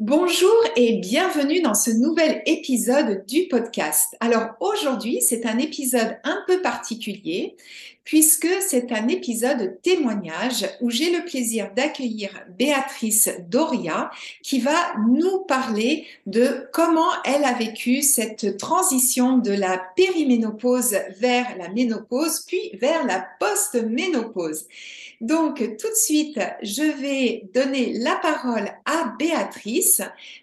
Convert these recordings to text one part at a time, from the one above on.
Bonjour et bienvenue dans ce nouvel épisode du podcast. Alors aujourd'hui, c'est un épisode un peu particulier puisque c'est un épisode témoignage où j'ai le plaisir d'accueillir Béatrice Doria qui va nous parler de comment elle a vécu cette transition de la périménopause vers la ménopause puis vers la post-ménopause. Donc, tout de suite, je vais donner la parole à Béatrice.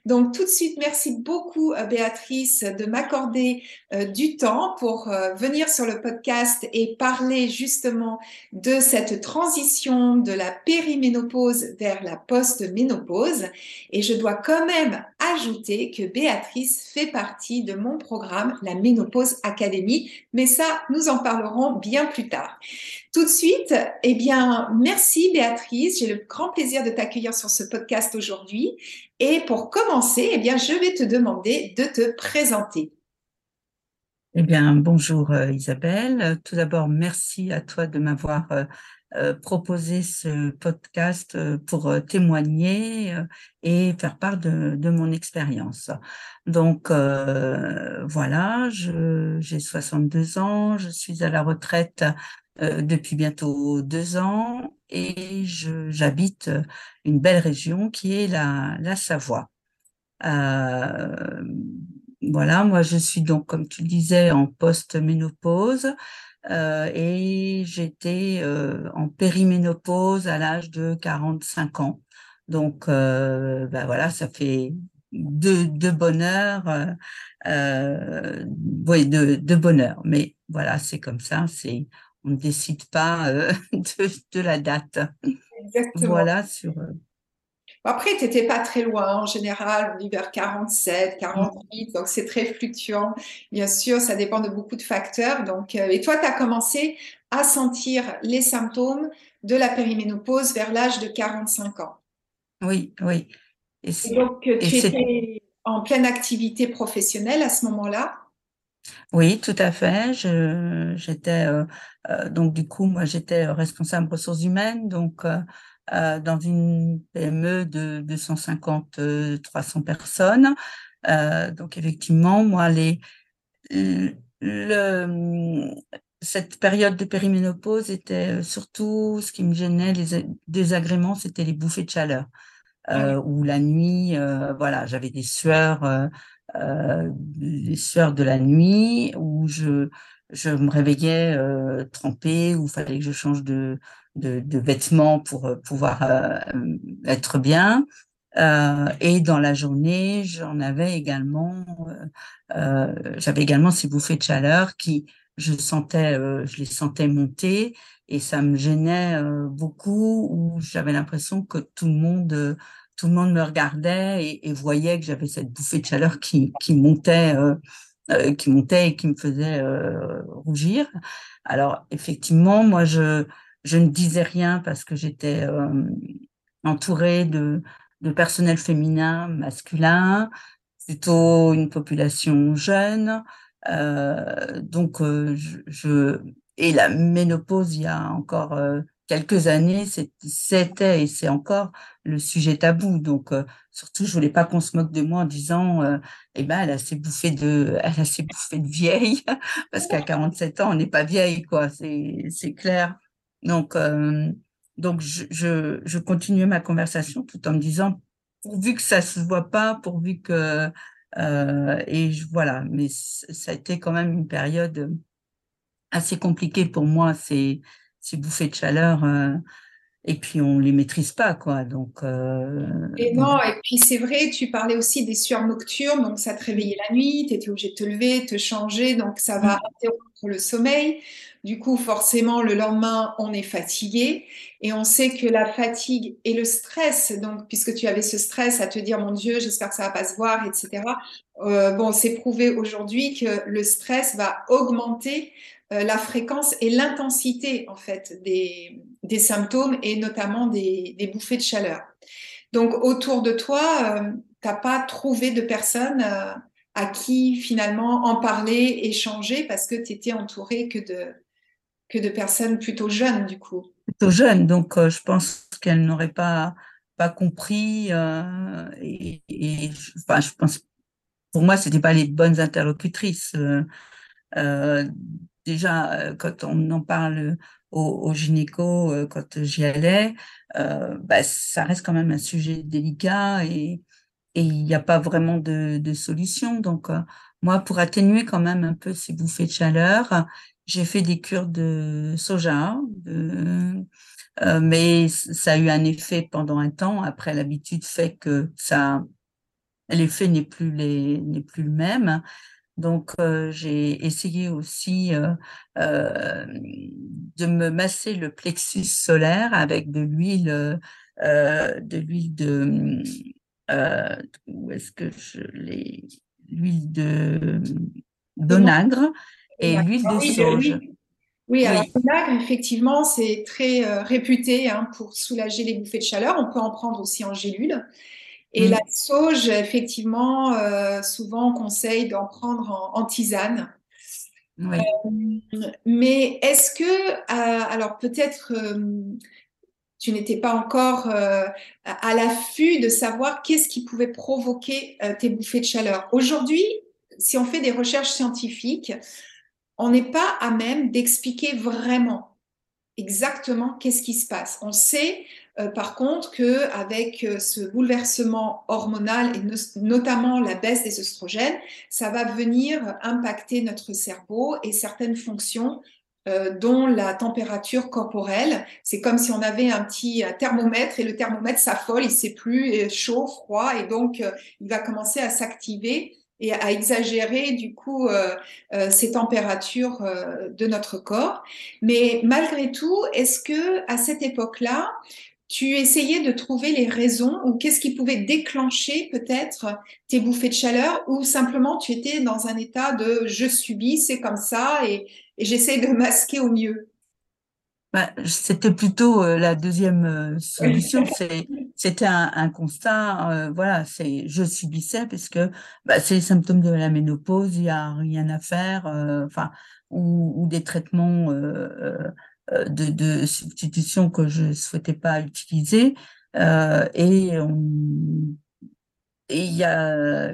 Donc, tout de suite, merci beaucoup, euh, Béatrice, de m'accorder euh, du temps pour euh, venir sur le podcast et parler justement de cette transition de la périménopause vers la post-ménopause. Et je dois quand même ajouter que Béatrice fait partie de mon programme, la Ménopause Academy. Mais ça, nous en parlerons bien plus tard. Tout de suite, eh bien, merci Béatrice. J'ai le grand plaisir de t'accueillir sur ce podcast aujourd'hui. Et pour commencer, eh bien, je vais te demander de te présenter. Eh bien, bonjour euh, Isabelle. Tout d'abord, merci à toi de m'avoir euh, euh, proposé ce podcast pour témoigner et faire part de, mon expérience. Donc voilà, j'ai 62 ans, je suis à la retraite depuis bientôt deux ans et j'habite une belle région qui est la, la Savoie. Euh, voilà, moi je suis donc, comme tu le disais, en post-ménopause euh, et j'étais euh, en périménopause à l'âge de 45 ans. Donc, euh, ben voilà, ça fait deux bonheurs, euh, oui, de, de bonheur. Mais voilà, c'est comme ça, c'est on ne décide pas euh, de, la date. Exactement. Voilà sur. Euh, après, tu n'étais pas très loin. En général, on vit vers 47, 48, donc c'est très fluctuant. Bien sûr, ça dépend de beaucoup de facteurs. Donc, euh, et toi, tu as commencé à sentir les symptômes de la périménopause vers l'âge de 45 ans. Oui, oui. Et, donc, tu étais en pleine activité professionnelle à ce moment-là? Oui, tout à fait. Je, j'étais euh, euh, donc du coup, moi, j'étais responsable ressources humaines, donc euh, dans une PME de 250-300 personnes. donc effectivement, moi, les le, cette période de périménopause était surtout ce qui me gênait, les désagréments, c'était les bouffées de chaleur. Euh, ou la nuit, voilà, j'avais des sueurs euh, les sueurs de la nuit où je, je me réveillais euh, trempée, il fallait que je change de, de, vêtements pour euh, pouvoir euh, être bien. Euh, et dans la journée, j'en avais également, euh, j'avais également ces bouffées de chaleur qui, je sentais, je les sentais monter et ça me gênait beaucoup. Où j'avais l'impression que tout le monde tout le monde me regardait et, voyait que j'avais cette bouffée de chaleur qui, montait, euh, euh, qui montait et qui me faisait euh, rougir. Alors effectivement, moi je ne disais rien parce que j'étais entourée de de personnel féminin, masculin, plutôt une population jeune. Donc et la ménopause il y a encore quelques années, c'était et c'est encore le sujet tabou. Donc, euh, surtout, je voulais pas qu'on se moque de moi en disant, euh, eh ben, elle a ses bouffées de, elle a ses bouffées de vieille, parce qu'à 47 ans, on n'est pas vieille, quoi. C'est, c'est clair. Donc, euh, donc, je, je, je, continuais ma conversation tout en me disant, pourvu que ça se voit pas, pourvu que... Euh, et je, voilà, mais ça a été quand même une période assez compliquée pour moi, ces, ces bouffées de chaleur. Euh, et puis on les maîtrise pas quoi donc euh, et non et puis c'est vrai tu parlais aussi des sueurs nocturnes donc ça te réveillait la nuit tu étais obligé de te lever te changer donc ça va mm. interrompre le sommeil du coup forcément le lendemain on est fatigué et on sait que la fatigue et le stress donc puisque tu avais ce stress à te dire mon dieu j'espère que ça va pas se voir etc euh, bon c'est prouvé aujourd'hui que le stress va augmenter euh, la fréquence et l'intensité en fait des, des, symptômes et notamment des, des, bouffées de chaleur. Donc autour de toi, euh, tu n'as pas trouvé de personnes euh, à qui finalement en parler, échanger parce que tu étais entouré que de, que de personnes plutôt jeunes du coup. Plutôt jeunes, donc je pense qu'elles n'auraient pas, pas compris et, enfin, je pense pour moi, c'était pas les bonnes interlocutrices. Euh, déjà, euh, quand on en parle au, gynéco, euh, quand j'y allais, euh, bah, ça reste quand même un sujet délicat et il n'y a pas vraiment de, solution. Donc, moi, pour atténuer quand même un peu ces bouffées de chaleur, j'ai fait des cures de soja, mais ça a eu un effet pendant un temps. Après, l'habitude fait que ça, l'effet n'est plus le même. Donc, euh, j'ai essayé aussi euh, euh, de me masser le plexus solaire avec de l'huile, de l'huile de, où est-ce que je l'ai, l'huile de d'onagre et l'huile de sauge. Oui, alors l'onagre, effectivement, c'est très réputé hein, pour soulager les bouffées de chaleur. On peut en prendre aussi en gélule. Et mm. la sauge, effectivement, euh, souvent on conseille d'en prendre en, tisane. Euh, mais est-ce que, euh, alors peut-être tu n'étais pas encore à l'affût de savoir qu'est-ce qui pouvait provoquer tes bouffées de chaleur? Aujourd'hui, si on fait des recherches scientifiques, on n'est pas à même d'expliquer vraiment exactement qu'est-ce qui se passe. On sait euh, par contre que avec euh, ce bouleversement hormonal et notamment la baisse des oestrogènes, ça va venir impacter notre cerveau et certaines fonctions euh, dont la température corporelle. C'est comme si on avait un petit thermomètre et le thermomètre s'affole, il sait plus chaud, froid et donc il va commencer à s'activer et à exagérer du coup euh, ces températures euh, de notre corps. Mais malgré tout, est-ce que à cette époque-là, tu essayais de trouver les raisons ou qu'est-ce qui pouvait déclencher peut-être tes bouffées de chaleur ou simplement tu étais dans un état de je subis, c'est comme ça et, et j'essaie de masquer au mieux bah, C'était plutôt la deuxième solution. C'était un, un, constat, euh, voilà, c'est je subissais parce que bah, c'est les symptômes de la ménopause, il y a rien à faire, enfin, ou, ou, des traitements euh, de, de, substitution que je souhaitais pas utiliser. et on, et il y a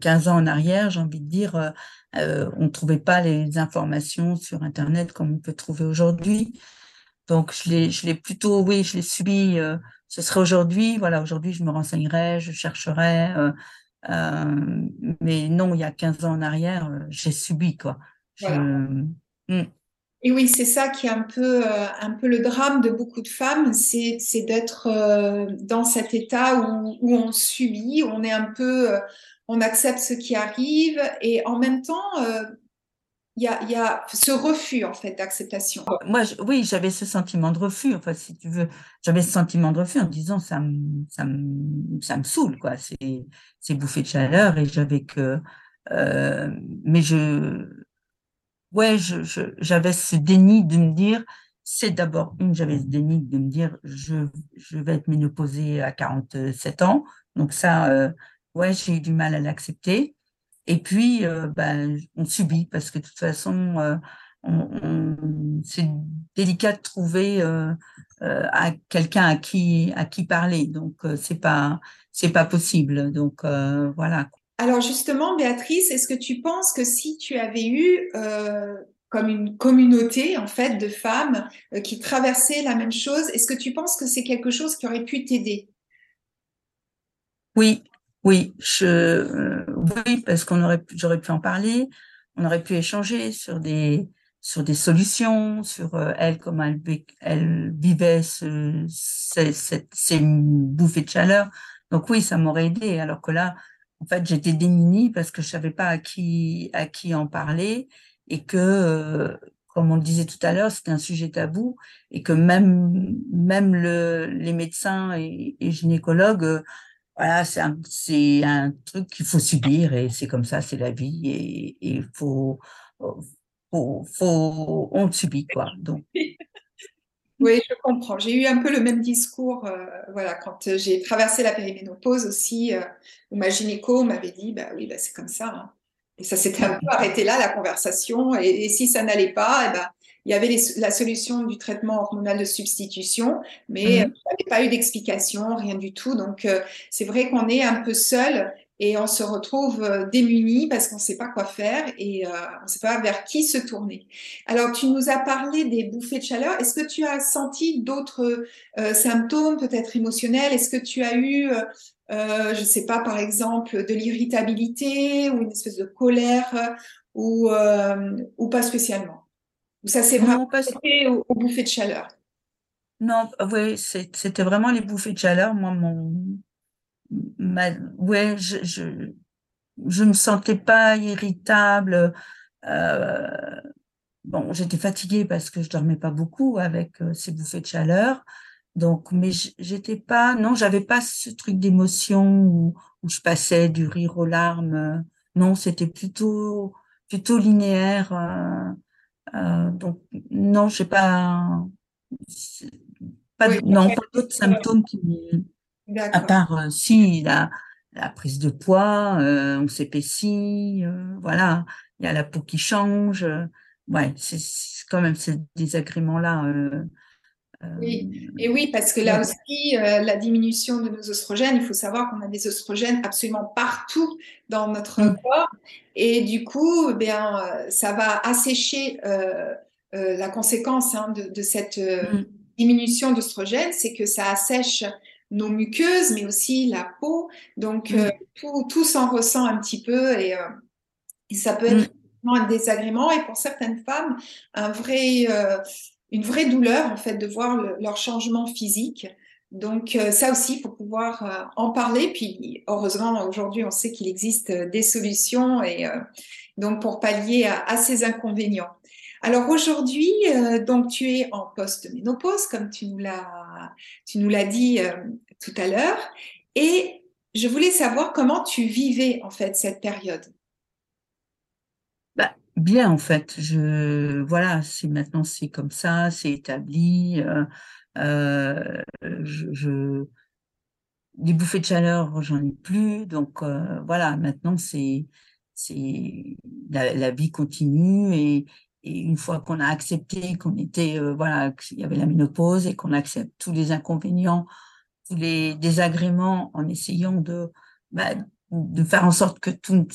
15 ans en arrière, j'ai envie de dire, euh, on ne trouvait pas les informations sur Internet comme on peut trouver aujourd'hui. Donc, je l'ai, plutôt, oui, je l'ai subi. Euh, ce serait aujourd'hui, voilà, aujourd'hui, je me renseignerais, je chercherais. Euh, euh, mais non, il y a 15 ans en arrière, euh, j'ai subi, quoi. Je, hmm. Et oui, c'est ça qui est un peu, euh, un peu le drame de beaucoup de femmes, c'est, d'être dans cet état où, on subit, on est un peu, on accepte ce qui arrive et en même temps, il y a, ce refus en fait d'acceptation. Moi, oui, j'avais ce sentiment de refus. Enfin, si tu veux, j'avais ce sentiment de refus en disant ça me, ça me, ça me saoule quoi. C'est, c'est bouffé de chaleur et j'avais que, euh, mais je, ouais, j'avais ce déni de me dire, c'est d'abord une, j'avais ce déni de me dire, je, je vais être ménopausée à 47 ans. Donc ça, euh, ouais, j'ai eu du mal à l'accepter. Et puis, euh, ben, on subit parce que de toute façon, euh, on, c'est délicat de trouver euh, à quelqu'un à qui à qui parler. Donc, c'est pas c'est pas possible. Donc voilà. Alors justement, Béatrice, est-ce que tu penses que si tu avais eu comme une communauté en fait de femmes qui traversaient la même chose. Est-ce que tu penses que c'est quelque chose qui aurait pu t'aider? Oui, oui, je, oui, parce qu'on aurait, j'aurais pu en parler, on aurait pu échanger sur des, sur des solutions, sur euh, elle, comment elle, vivait ce, ces, ces, bouffées de chaleur. Donc oui, ça m'aurait aidé. Alors que là, en fait, j'étais démunie parce que je savais pas à qui, à qui en parler et que, euh, comme on le disait tout à l'heure, c'était un sujet tabou et que même, même le, les médecins et, gynécologues voilà, c'est un, c'est un truc qu'il faut subir et c'est comme ça, c'est la vie et il faut, faut, faut, on le subit quoi. Donc. Oui, je comprends. J'ai eu un peu le même discours, euh, voilà, quand j'ai traversé la périménopause aussi, euh, où ma gynéco m'avait dit, bah oui, bah, c'est comme ça. Hein. Et ça s'était un peu arrêté là, la conversation. Et, si ça n'allait pas, eh ben, il y avait la solution du traitement hormonal de substitution, mais il n'y avait pas eu d'explication, rien du tout. Donc, euh, c'est vrai qu'on est un peu seul et on se retrouve euh, démunis parce qu'on ne sait pas quoi faire et euh, on ne sait pas vers qui se tourner. Alors, tu nous as parlé des bouffées de chaleur. Est-ce que tu as senti d'autres symptômes, peut-être émotionnels? Est-ce que tu as eu, je ne sais pas, par exemple, de l'irritabilité ou une espèce de colère ou, ou pas spécialement? Ça s'est vraiment passé aux, bouffées de chaleur? Non, oui, c'était vraiment les bouffées de chaleur. Moi, mon, ma, ouais, je, je, je me sentais pas irritable. Euh, bon, j'étais fatiguée parce que je dormais pas beaucoup avec euh, ces bouffées de chaleur. Donc, mais j'étais pas, non, j'avais pas ce truc d'émotion où, où, je passais du rire aux larmes. Non, c'était plutôt, plutôt linéaire. Euh, euh, donc, non, je sais pas, pas non, pas d'autres symptômes qui, à part euh, si la, la prise de poids, euh, on s'épaissit, euh, voilà, il y a la peau qui change, ouais, c'est quand même ces désagréments-là. oui, et oui, parce que là aussi, la diminution de nos oestrogènes, il faut savoir qu'on a des oestrogènes absolument partout dans notre mmh. corps. Et du coup, eh bien, ça va assécher euh, euh, la conséquence hein, de, de, cette mm. diminution d'oestrogène, c'est que ça assèche nos muqueuses, mais aussi la peau. Donc, mm. tout, tout s'en ressent un petit peu et, et ça peut être mm. un désagrément et pour certaines femmes, un vrai, une vraie douleur en fait de voir leur changement physique. Donc euh, ça aussi, il faut pouvoir euh, en parler. Puis heureusement, aujourd'hui, on sait qu'il existe euh, des solutions et donc pour pallier à, ces inconvénients. Alors aujourd'hui, donc tu es en post-ménopause, comme tu nous l'as, tu nous l'as dit tout à l'heure, et je voulais savoir comment tu vivais en fait cette période. Bah, bien en fait, voilà, maintenant c'est comme ça, c'est établi. Euh, les bouffées de chaleur, j'en ai plus. Donc euh, voilà, maintenant c'est c'est la, la, vie continue et, et une fois qu'on a accepté qu'on était euh, voilà qu'il y avait la ménopause et qu'on accepte tous les inconvénients, tous les désagréments en essayant de bah, de faire en sorte que tout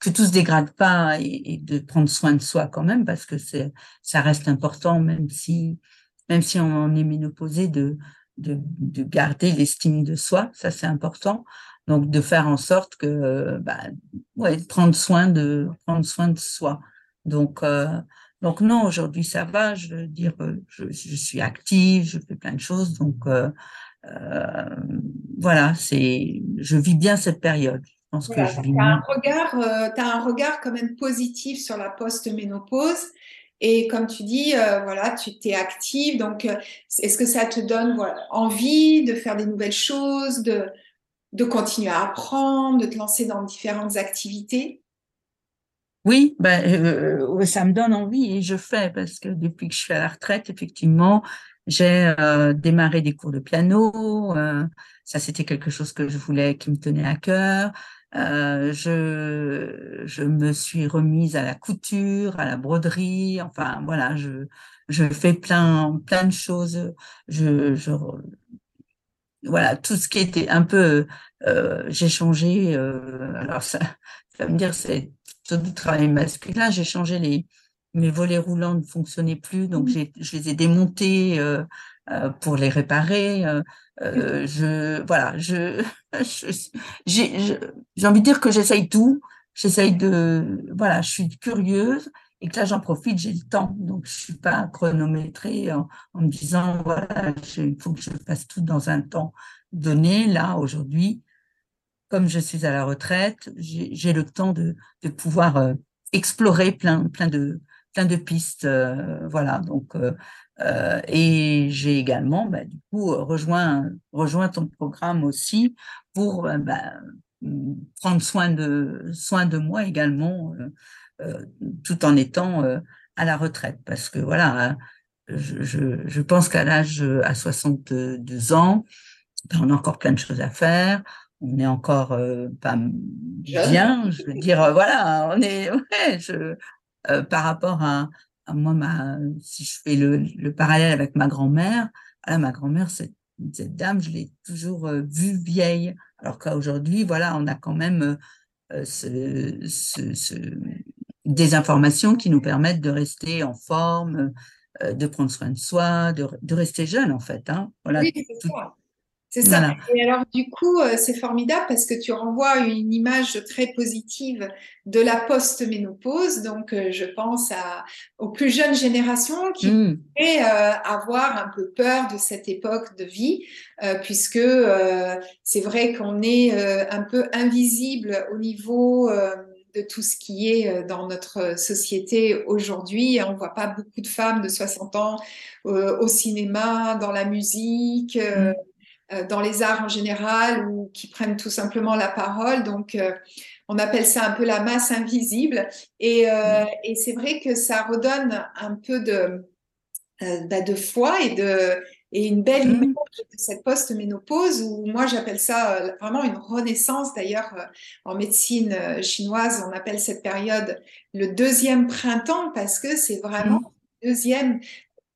que tout se dégrade pas et, de prendre soin de soi quand même parce que c'est ça reste important même si même si on est ménopausé, de, de, de garder l'estime de soi, ça c'est important. Donc de faire en sorte que, bah, ouais, prendre soin de prendre soin de soi. Donc euh, donc non, aujourd'hui ça va. Je veux dire, euh, je, je, suis active, je fais plein de choses. Donc euh, euh voilà, c'est, je vis bien cette période. Je pense que je vis. As un regard, euh, as un regard quand même positif sur la post-ménopause. Et comme tu dis, euh, voilà, tu t'es active. Donc, est-ce que ça te donne voilà, envie de faire des nouvelles choses, de, de continuer à apprendre, de te lancer dans différentes activités? Oui, ben, euh, ça me donne envie et je fais parce que depuis que je suis à la retraite, effectivement, j'ai démarré des cours de piano. ça, c'était quelque chose que je voulais, qui me tenait à cœur. Euh, je, je me suis remise à la couture, à la broderie. Enfin, voilà, je, je fais plein, plein de choses. Je, je, voilà, tout ce qui était un peu, euh, j'ai changé. Euh, alors ça, ça me dire, c'est tout du travail masculin. J'ai changé les, mes volets roulants ne fonctionnaient plus, donc mmh. je les ai démontés pour les réparer. je voilà, je j'ai envie de dire que j'essaye tout. J'essaye de voilà, je suis curieuse et que là j'en profite, j'ai le temps, donc je suis pas chronométrée en, en me disant voilà, il faut que je fasse tout dans un temps donné. Là aujourd'hui, comme je suis à la retraite, j'ai le temps de, pouvoir euh, explorer plein, plein, de, plein de pistes. Euh, voilà, donc, euh, et j'ai également, bah, du coup, rejoint, rejoint ton programme aussi pour bah, prendre soin de, soin de moi également, tout en étant à la retraite. Parce que voilà, je pense qu'à l'âge, à 62 ans, ben, on a encore plein de choses à faire on est encore euh, pas bien, je veux dire, euh, voilà, on est, ouais, je, euh, par rapport à, moi, ma, si je fais le, parallèle avec ma grand-mère, ma grand-mère, cette, cette, dame, je l'ai toujours vue vieille, alors qu'aujourd'hui, voilà, on a quand même ce, ce, des informations qui nous permettent de rester en forme, de prendre soin de soi, de, de rester jeune, en fait. Hein. Voilà, oui, c'est ça. Et alors, du coup, euh, c'est formidable parce que tu renvoies une image très positive de la post-ménopause. Donc, euh, je pense à, aux plus jeunes générations qui mmh. pourraient euh, avoir un peu peur de cette époque de vie, puisque c'est vrai qu'on est un peu invisible au niveau de tout ce qui est dans notre société aujourd'hui. On ne voit pas beaucoup de femmes de 60 ans au cinéma, dans la musique. Euh, dans les arts en général ou qui prennent tout simplement la parole. Donc, euh, on appelle ça un peu la masse invisible. Et, euh, et c'est vrai que ça redonne un peu de, bah, de foi et, de, et une belle mmh. image de cette post-ménopause où moi j'appelle ça vraiment une renaissance. D'ailleurs, en médecine chinoise, on appelle cette période le deuxième printemps parce que c'est vraiment mmh. deuxième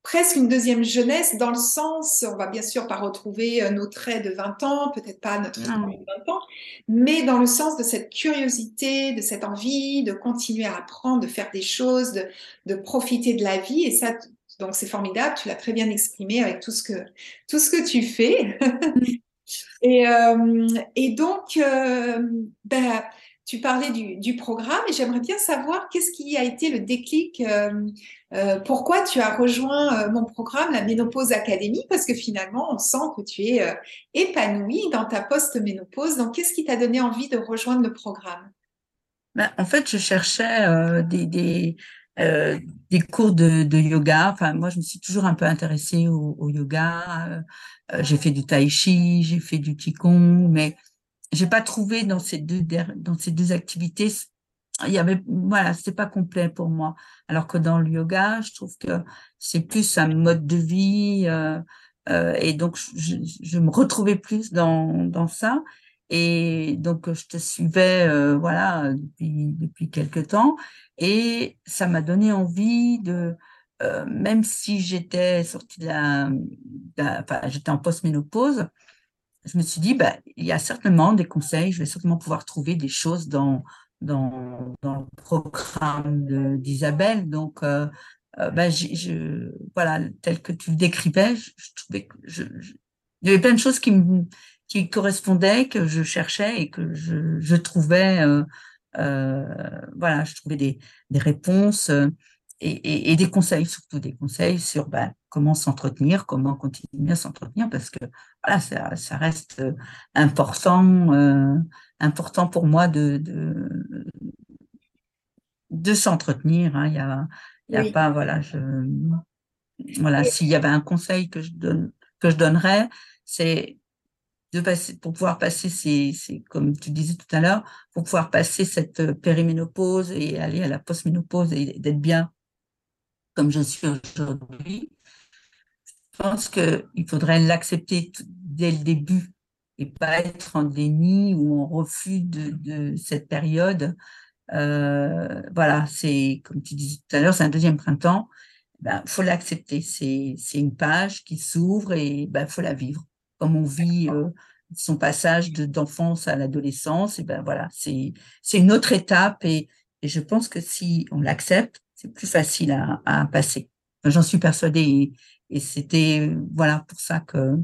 presque une deuxième jeunesse dans le sens, on va bien sûr pas retrouver euh, nos traits de 20 ans, peut-être pas notre traits de 20 ans, mais dans le sens de cette curiosité, de cette envie de continuer à apprendre, de faire des choses, de, de profiter de la vie. Et ça, donc c'est formidable, tu l'as très bien exprimé avec tout ce que, tout ce que tu fais. et, euh, et donc, euh, ben, tu parlais du, programme et j'aimerais bien savoir qu'est-ce qui a été le déclic, euh, euh, pourquoi tu as rejoint euh, mon programme, la Ménopause Académie, parce que finalement, on sent que tu es épanouie dans ta post-ménopause. Donc, qu'est-ce qui t'a donné envie de rejoindre le programme? Ben, En fait, je cherchais des, des, cours de, yoga. Enfin, moi, je me suis toujours un peu intéressée au, au yoga. j'ai fait du tai chi, j'ai fait du qigong, mais j'ai pas trouvé dans ces deux dans ces deux activités il y avait voilà c'est pas complet pour moi. Alors que dans le yoga je trouve que c'est plus un mode de vie euh, euh, et donc je, je, me retrouvais plus dans dans ça. Et donc je te suivais euh, voilà depuis depuis quelque temps. Et ça m'a donné envie de euh, même si j'étais sortie de la, enfin, j'étais en post-ménopause, je me suis dit, bah, il y a certainement des conseils, je vais certainement pouvoir trouver des choses dans, dans, dans le programme d'Isabelle. Donc, euh, euh bah, je, voilà, tel que tu le décrivais, je, trouvais que je, il y avait plein de choses qui me qui correspondaient, que je cherchais et que je, je trouvais, euh, euh, voilà, je trouvais des, des réponses et, et, des conseils, surtout des conseils sur bah, comment s'entretenir, comment continuer à s'entretenir, parce que voilà, ça, ça reste euh, important, euh, important pour moi de, de, de s'entretenir. Hein. Il y a, il y a pas, voilà, je, voilà, s'il y avait un conseil que je donne, que je donnerais, c'est de passer, pour pouvoir passer ces, ces, comme tu disais tout à l'heure, pour pouvoir passer cette périménopause et aller à la postménopause et d'être bien comme je suis aujourd'hui, pense qu'il faudrait l'accepter dès le début et pas être en déni ou en refus de, cette période. Euh, voilà, c'est comme tu disais tout à l'heure, c'est un deuxième printemps. Il ben, faut l'accepter. C'est une page qui s'ouvre et il ben, faut la vivre. Comme on vit euh, son passage d'enfance à l'adolescence, et ben voilà, c'est une autre étape et, et je pense que si on l'accepte, c'est plus facile à, à passer. J'en suis persuadée et, c'était voilà pour ça que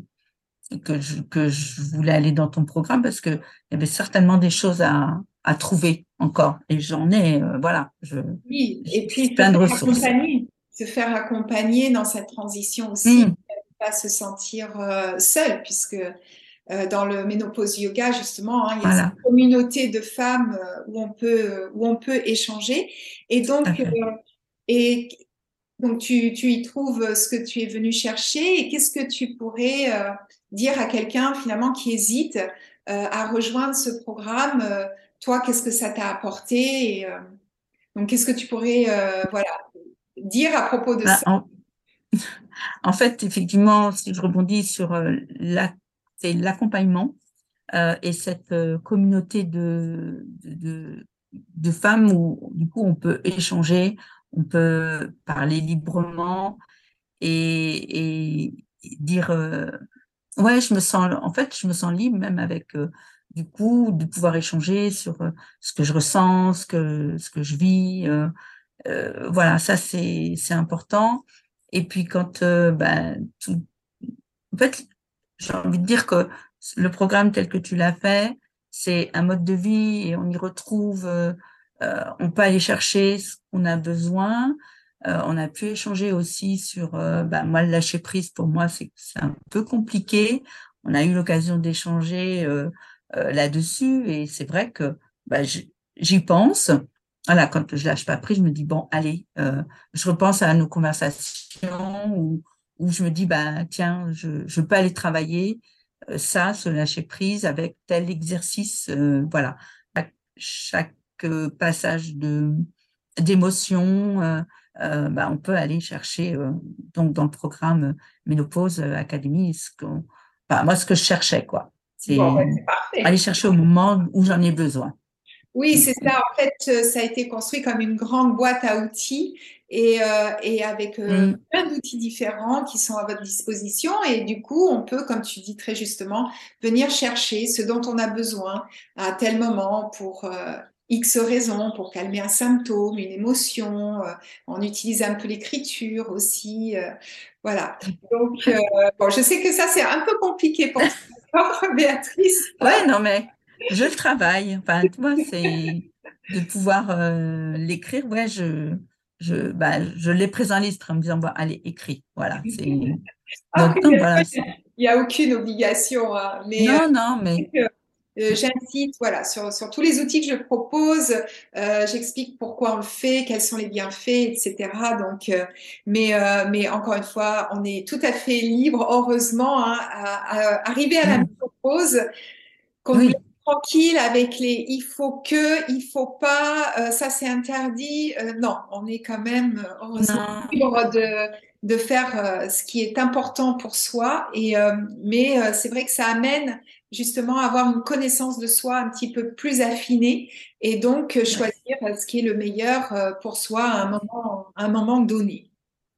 que je, que je voulais aller dans ton programme parce que il y avait certainement des choses à, à trouver encore. Et j'en ai euh, voilà je oui et puis plein de ressources. se faire accompagner dans cette transition aussi mmh. pas se sentir euh, seul puisque euh, dans le ménopause yoga justement hein, il y a une communauté de femmes où on peut où on peut échanger. Et donc et donc, tu, tu, y trouves ce que tu es venu chercher et qu'est-ce que tu pourrais euh, dire à quelqu'un finalement qui hésite euh, à rejoindre ce programme euh, Toi, qu'est-ce que ça t'a apporté et, Donc, qu'est-ce que tu pourrais voilà, dire à propos de bah, ça? en... fait, effectivement, si je rebondis sur l'accompagnement et cette communauté de, de, de femmes où du coup on peut échanger, on peut parler librement et, dire euh, ouais je me sens en fait je me sens libre même avec euh, du coup de pouvoir échanger sur euh, ce que je ressens ce que ce que je vis voilà ça c'est c'est important. Et puis quand ben tout en fait j'ai envie de dire que le programme tel que tu l'as fait c'est un mode de vie et on y retrouve on peut aller chercher ce qu'on a besoin. Euh, on a pu échanger aussi sur, euh, bah, moi, le lâcher prise, pour moi, c'est un peu compliqué. On a eu l'occasion d'échanger là-dessus et c'est vrai que bah, j'y pense. Voilà, quand je lâche pas prise, je me dis, bon, allez, je repense à nos conversations où, où je me dis, bah, tiens, je, je peux aller travailler ça, se lâcher prise avec tel exercice. voilà, chaque passage de d'émotions, euh, euh, bah, on peut aller chercher euh, donc dans le programme Ménopause Académie ce bah, moi ce que je cherchais quoi. C'est aller chercher au moment où j'en ai besoin. Oui c'est ça. En fait ça a été construit comme une grande boîte à outils et, et avec mm. plein d'outils différents qui sont à votre disposition. Et du coup on peut comme tu dis très justement venir chercher ce dont on a besoin à tel moment pour X raisons pour calmer un symptôme, une émotion. Euh, on utilise un peu l'écriture aussi. Euh, voilà. Donc, euh, bon, je sais que ça, c'est un peu compliqué pour toi, Béatrice. Ouais, non, mais je le travaille. Enfin, toi, c'est de pouvoir l'écrire. Ouais, je, je, bah, je l'ai pris en liste en me disant, bon, allez, écris. Voilà. Ah, donc, voilà. Il n'y a aucune obligation. Hein, mais, non, non, mais. Euh, j'incite voilà, sur, sur, tous les outils que je propose. Euh, J'explique pourquoi on le fait, quels sont les bienfaits, etc. Donc, euh, mais, euh, mais encore une fois, on est tout à fait libre, heureusement, hein, à, à, arriver à la mmh. pause tranquille avec les il faut que, il faut pas, ça c'est interdit. non, on est quand même heureusement libre de, de faire ce qui est important pour soi. Et, mais c'est vrai que ça amène justement avoir une connaissance de soi un petit peu plus affinée et donc euh, choisir euh, ce qui est le meilleur euh, pour soi à un moment, un moment donné.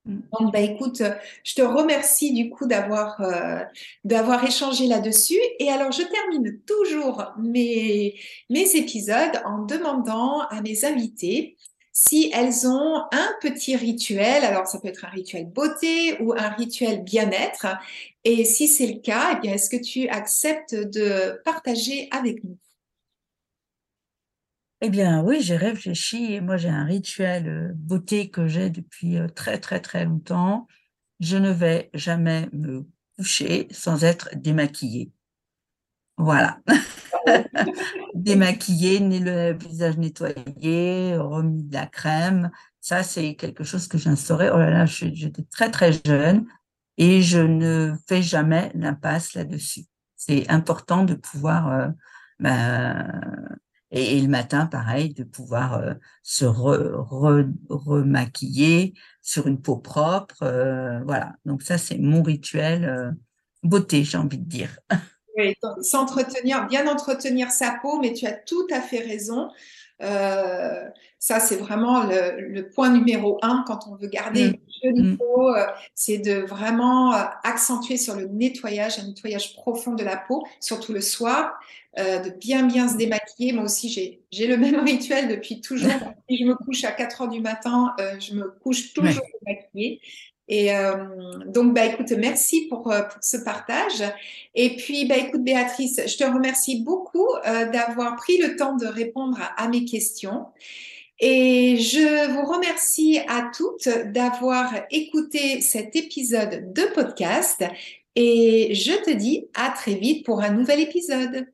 Mm. Donc, bah, écoute, je te remercie du coup d'avoir d'avoir échangé là-dessus. Et alors, je termine toujours mes, mes épisodes en demandant à mes invités si elles ont un petit rituel, alors ça peut être un rituel beauté ou un rituel bien-être, et si c'est le cas, eh est-ce que tu acceptes de partager avec nous? Eh bien, oui, j'ai réfléchi. Moi, j'ai un rituel euh, beauté que j'ai depuis euh, très, très, très longtemps. Je ne vais jamais me coucher sans être démaquillée. Voilà. Démaquillé, le visage nettoyé, remis de la crème. Ça, c'est quelque chose que j'ai instauré. Oh là là, j'étais très, très jeune et je ne fais jamais l'impasse là-dessus. C'est important de pouvoir, euh, ben, et, le matin, pareil, de pouvoir euh, se remaquiller sur une peau propre. Euh, voilà. Donc ça, c'est mon rituel beauté, j'ai envie de dire. Oui, s'entretenir, bien entretenir sa peau, mais tu as tout à fait raison. Euh, ça, c'est vraiment le, point numéro un quand on veut garder mm. une jolie mm. peau. Euh, c'est de vraiment euh, accentuer sur le nettoyage, un nettoyage profond de la peau, surtout le soir, de bien bien se démaquiller. Moi aussi, j'ai le même rituel depuis toujours. si je me couche à 4 heures du matin, je me couche toujours démaquillée. Et euh, donc, bah, écoute, merci pour, euh, pour, ce partage. Et puis, bah, écoute, Béatrice, je te remercie beaucoup euh, d'avoir pris le temps de répondre à, mes questions. Et je vous remercie à toutes d'avoir écouté cet épisode de podcast. Et je te dis à très vite pour un nouvel épisode.